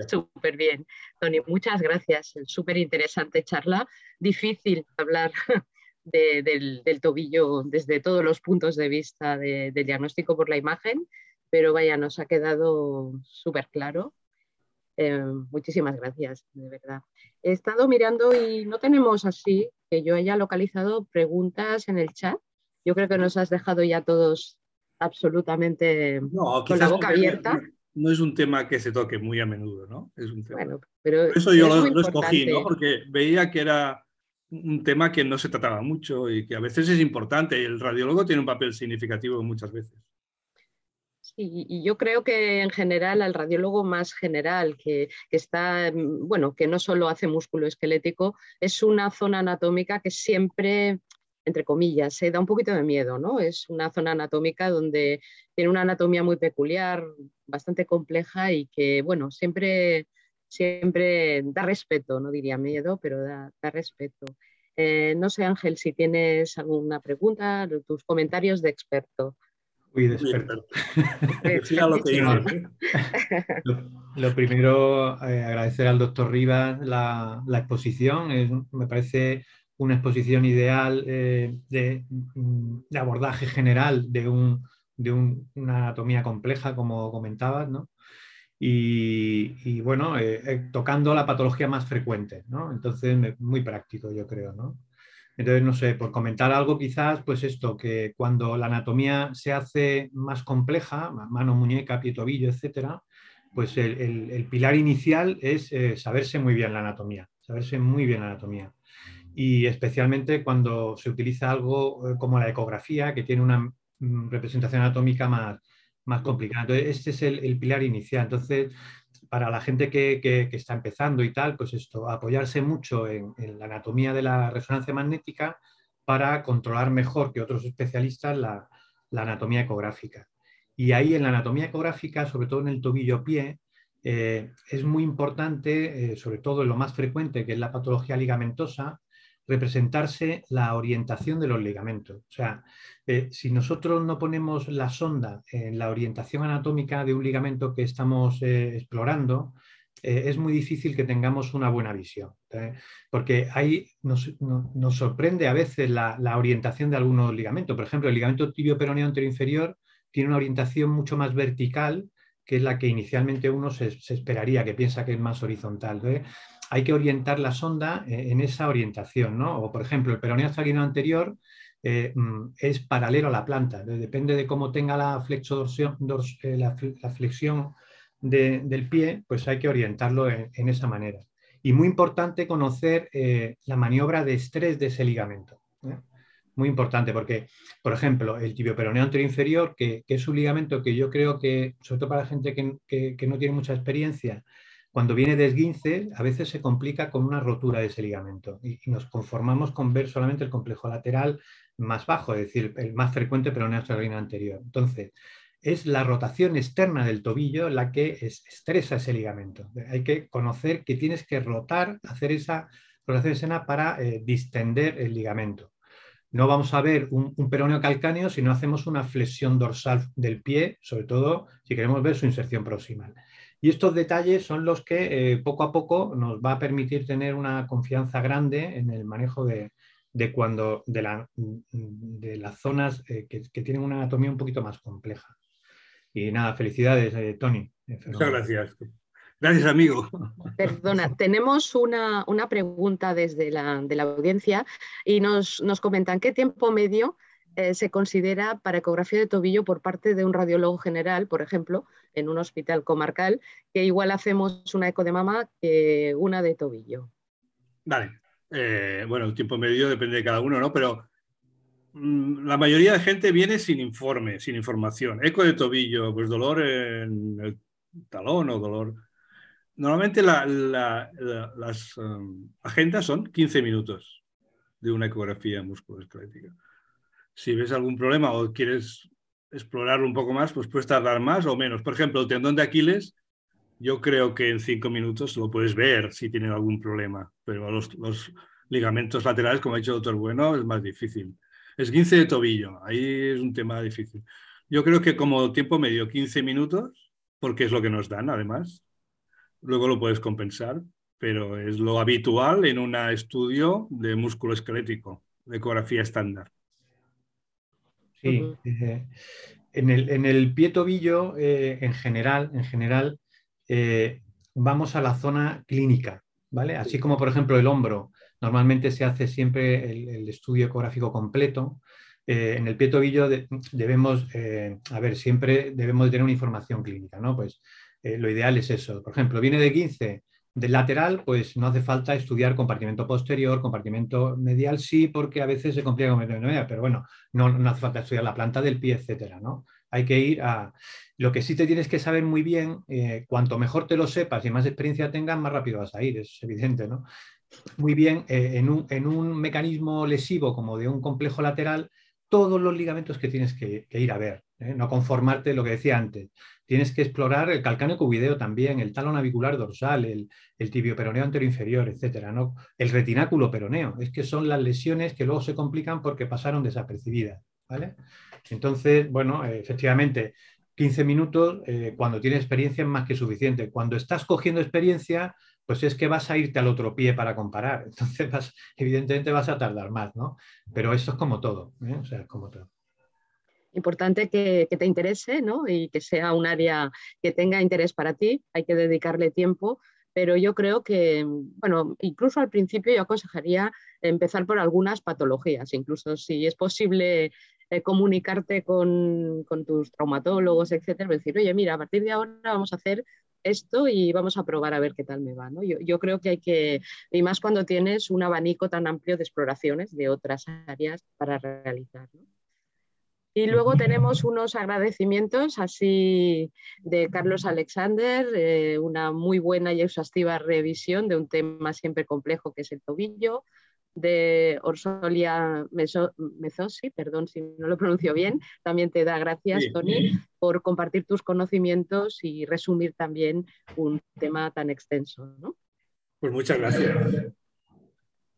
Súper bien. Tony, muchas gracias. Súper interesante charla. Difícil hablar del, tobillo desde todos los puntos de vista del diagnóstico por la imagen, pero vaya, nos ha quedado súper claro. Eh, muchísimas gracias, de verdad. He estado mirando y no tenemos así que yo haya localizado preguntas en el chat. Yo creo que nos has dejado ya todos absolutamente con la boca abierta. No, es un tema que se toque muy a menudo, ¿no? Es un tema. pero Por eso yo lo, lo, escogí, ¿no? Porque veía que era un tema que no se trataba mucho y que a veces es importante. El radiólogo tiene un papel significativo muchas veces. Sí, y yo creo que en general al radiólogo más general, que, está, mm, bueno, que no solo hace músculo esquelético, es una zona anatómica que siempre, entre comillas, se da un poquito de miedo, ¿no? Es una zona anatómica donde tiene una anatomía muy peculiar, bastante compleja y que, bueno, siempre siempre da respeto, no diría miedo, pero da, respeto. Eh, no sé, Ángel, si tienes alguna pregunta, tus comentarios de experto. Uy, de experto. lo, primero, eh, agradecer al doctor Rivas la, exposición. me parece una exposición ideal eh, de, abordaje general de, una anatomía compleja, como comentabas, ¿no? y, bueno, eh, eh, tocando la patología más frecuente, ¿no? Entonces, muy práctico, yo creo, ¿no? Entonces, no sé, por comentar algo quizás, pues esto, que cuando la anatomía se hace más compleja, mano, muñeca, pie, tobillo, etcétera, pues el, pilar inicial es saberse muy bien la anatomía, saberse muy bien la anatomía. Y especialmente cuando se utiliza algo como la ecografía, que tiene una mm, representación anatómica más, más complicado. Entonces, este es el, pilar inicial. Entonces, para la gente que, está empezando y tal, pues esto, apoyarse mucho en, la anatomía de la resonancia magnética para controlar mejor que otros especialistas la, anatomía ecográfica. Y ahí en la anatomía ecográfica, sobre todo en el tobillo-pie, eh, es muy importante, eh, sobre todo en lo más frecuente, que es la patología ligamentosa, representarse la orientación de los ligamentos. O sea, eh, si nosotros no ponemos la sonda en la orientación anatómica de un ligamento que estamos eh, explorando, eh, es muy difícil que tengamos una buena visión. porque ahí nos, sorprende a veces la, orientación de algunos ligamentos. Por ejemplo, el ligamento tibio peroneo anterior inferior tiene una orientación mucho más vertical que es la que inicialmente uno se, esperaría, que piensa que es más horizontal hay que orientar la sonda eh, en esa orientación, ¿no? O, por ejemplo, el peroneo astragino anterior eh, mm, es paralelo a la planta. Depende de cómo tenga la, eh, la, flexión del pie, pues hay que orientarlo en, esa manera. Y muy importante conocer la maniobra de estrés de ese ligamento. Muy importante porque, por ejemplo, el tibioperoneo anterior inferior, que, es un ligamento que yo creo que, sobre todo para la gente que no tiene mucha experiencia, cuando viene de esguince, a veces se complica con una rotura de ese ligamento y, nos conformamos con ver solamente el complejo lateral más bajo, es decir, el más frecuente pero no anterior. Entonces, es la rotación externa del tobillo la que estresa ese ligamento. Hay que conocer que tienes que rotar, hacer esa rotación externa para eh, distender el ligamento. No vamos a ver un, un, peroneo calcáneo si no hacemos una flexión dorsal del pie, sobre todo si queremos ver su inserción proximal. Y estos detalles son los que eh, poco a poco nos va a permitir tener una confianza grande en el manejo de, cuando, de, las zonas eh, que, tienen una anatomía un poquito más compleja. Y nada, felicidades, eh, Tony. Muchas gracias. Gracias, amigo. Perdona, tenemos una, pregunta desde la, de la audiencia y nos, nos comentan qué tiempo medio eh, se considera para ecografía de tobillo por parte de un radiólogo general, por ejemplo, en un hospital comarcal, que igual hacemos una eco de mama que una de tobillo. Vale. Eh, bueno, el tiempo medio depende de cada uno, ¿no? Pero mm, la mayoría de gente viene sin informe, sin información. Eco de tobillo, pues dolor en el talón o dolor. Normalmente las um, agendas son 15 minutos de una ecografía musculoesquelética si ves algún problema o quieres explorarlo un poco más, pues puedes tardar más o menos. Por ejemplo, el tendón de Aquiles, yo creo que en cinco minutos lo puedes ver si tiene algún problema, pero los, ligamentos laterales, como ha dicho el doctor Bueno, es más difícil. Es 15 de tobillo, ahí es un tema difícil. Yo creo que como tiempo medio 15 minutos, porque es lo que nos dan además, luego lo puedes compensar, pero es lo habitual en un estudio de músculo esquelético, de ecografía estándar. Sí, eh, en, el, pie tobillo, eh, en general, en general eh, vamos a la zona clínica, ¿vale? Así como, por ejemplo, el hombro, normalmente se hace siempre el, estudio ecográfico completo. en el pie tobillo debemos, a ver, siempre debemos tener una información clínica, ¿no? Pues lo ideal es eso. Por ejemplo, viene de 15, del lateral, pues no hace falta estudiar compartimento posterior, compartimento medial, sí, porque a veces se complica compartimento medial, pero bueno, no, no, hace falta estudiar la planta del pie, etcétera, ¿no? Hay que ir a... Lo que sí te tienes que saber muy bien, eh, cuanto mejor te lo sepas y más experiencia tengas, más rápido vas a ir, es evidente, ¿no? Muy bien, eh, en, un, en, un, mecanismo lesivo como de un complejo lateral, todos los ligamentos que tienes que, ir a ver, ¿eh? no conformarte lo que decía antes. Tienes que explorar el calcáneo cuvideo también, el talón navicular dorsal, el, tibio peroneo anterior inferior, etcétera, ¿no? El retináculo peroneo. Es que son las lesiones que luego se complican porque pasaron desapercibidas. ¿vale? Entonces, bueno, efectivamente, 15 minutos, eh, cuando tienes experiencia es más que suficiente. Cuando estás cogiendo experiencia, pues es que vas a irte al otro pie para comparar. Entonces, evidentemente vas a tardar más, ¿no? Pero esto es como todo, ¿eh? o sea, es como todo. Importante que, te interese, ¿no? Y que sea un área que tenga interés para ti, hay que dedicarle tiempo, pero yo creo que, bueno, incluso al principio yo aconsejaría empezar por algunas patologías, incluso si es posible eh, comunicarte con, tus traumatólogos, etcétera, decir, oye, mira, a partir de ahora vamos a hacer esto y vamos a probar a ver qué tal me va. ¿no? Yo, creo que hay que, y más cuando tienes un abanico tan amplio de exploraciones de otras áreas para realizar. Y luego tenemos unos agradecimientos así de Carlos Alexander, eh, una muy buena y exhaustiva revisión de un tema siempre complejo que es el tobillo, de Orsolia Mezosi, perdón si no lo pronuncio bien, también te da gracias, Tony, por compartir tus conocimientos y resumir también un tema tan extenso. Pues muchas gracias.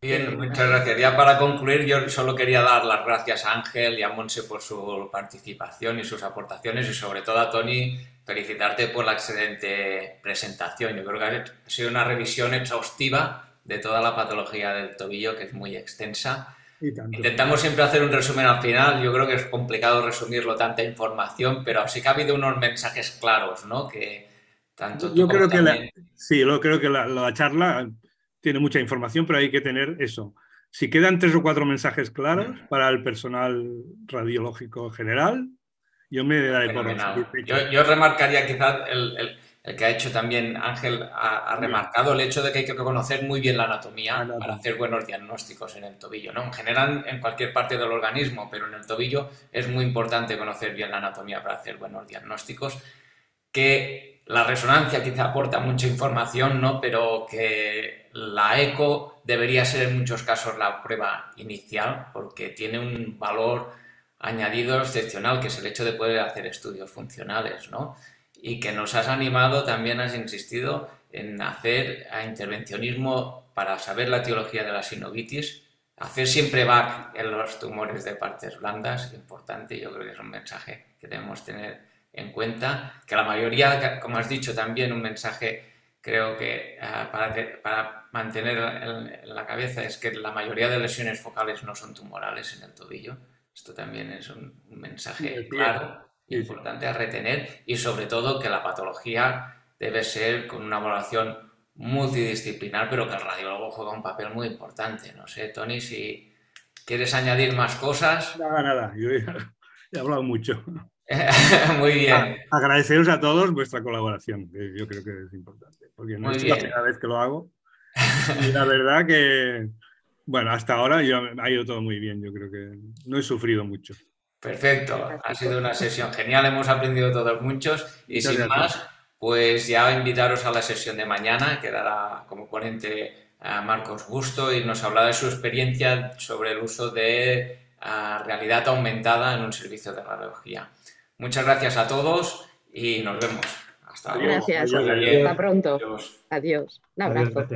Bien, muchas gracias. Ya para concluir, yo solo quería dar las gracias a Ángel y a Monse por su participación y sus aportaciones y sobre todo a Tony felicitarte por la excelente presentación. Yo creo que ha sido una revisión exhaustiva de toda la patología del tobillo, que es muy extensa. Intentamos siempre hacer un resumen al final. Yo creo que es complicado resumirlo tanta información, pero sí que ha habido unos mensajes claros, ¿no? Que tanto yo creo que la, sí, yo creo que la, charla tiene mucha información, pero hay que tener eso. Si quedan tres o cuatro mensajes claros para el personal radiológico general, yo me daré por yo, yo remarcaría quizás el el que ha hecho también Ángel, ha, remarcado el hecho de que hay que conocer muy bien la anatomía para hacer buenos diagnósticos en el tobillo. ¿no? En general, en cualquier parte del organismo, pero en el tobillo es muy importante conocer bien la anatomía para hacer buenos diagnósticos. Que la resonancia quizá aporta mucha información, ¿no? pero que la eco debería ser en muchos casos la prueba inicial, porque tiene un valor añadido excepcional, que es el hecho de poder hacer estudios funcionales, ¿no? Y que nos has animado, también has insistido en hacer intervencionismo para saber la etiología de la sinovitis, hacer siempre back en los tumores de partes blandas, importante, yo creo que es un mensaje que debemos tener en cuenta, que la mayoría, como has dicho también, un mensaje creo que ah, para, para, mantener en, la cabeza es que la mayoría de lesiones focales no son tumorales en el tobillo. Esto también es un, mensaje claro, importante a retener y sobre todo que la patología debe ser con una evaluación multidisciplinar, pero que el radiólogo juega un papel muy importante. No sé, Tony, si quieres añadir más cosas. Nada, nada, yo he hablado mucho. Muy bien. Agradeceros a todos vuestra colaboración, yo creo que es importante, porque no es la primera vez que lo hago. Y la verdad que, bueno, hasta ahora yo, ha ido todo muy bien, yo creo que no he sufrido mucho. Perfecto, ha sido una sesión genial, hemos aprendido todos muchos y sin más, pues ya invitaros a la sesión de mañana, que dará como ponente a Marcos Busto y nos hablará de su experiencia sobre el uso de realidad aumentada en un servicio de radiología. Muchas gracias a todos y nos vemos. Hasta luego. Gracias. Hasta pronto. Adiós. Un abrazo.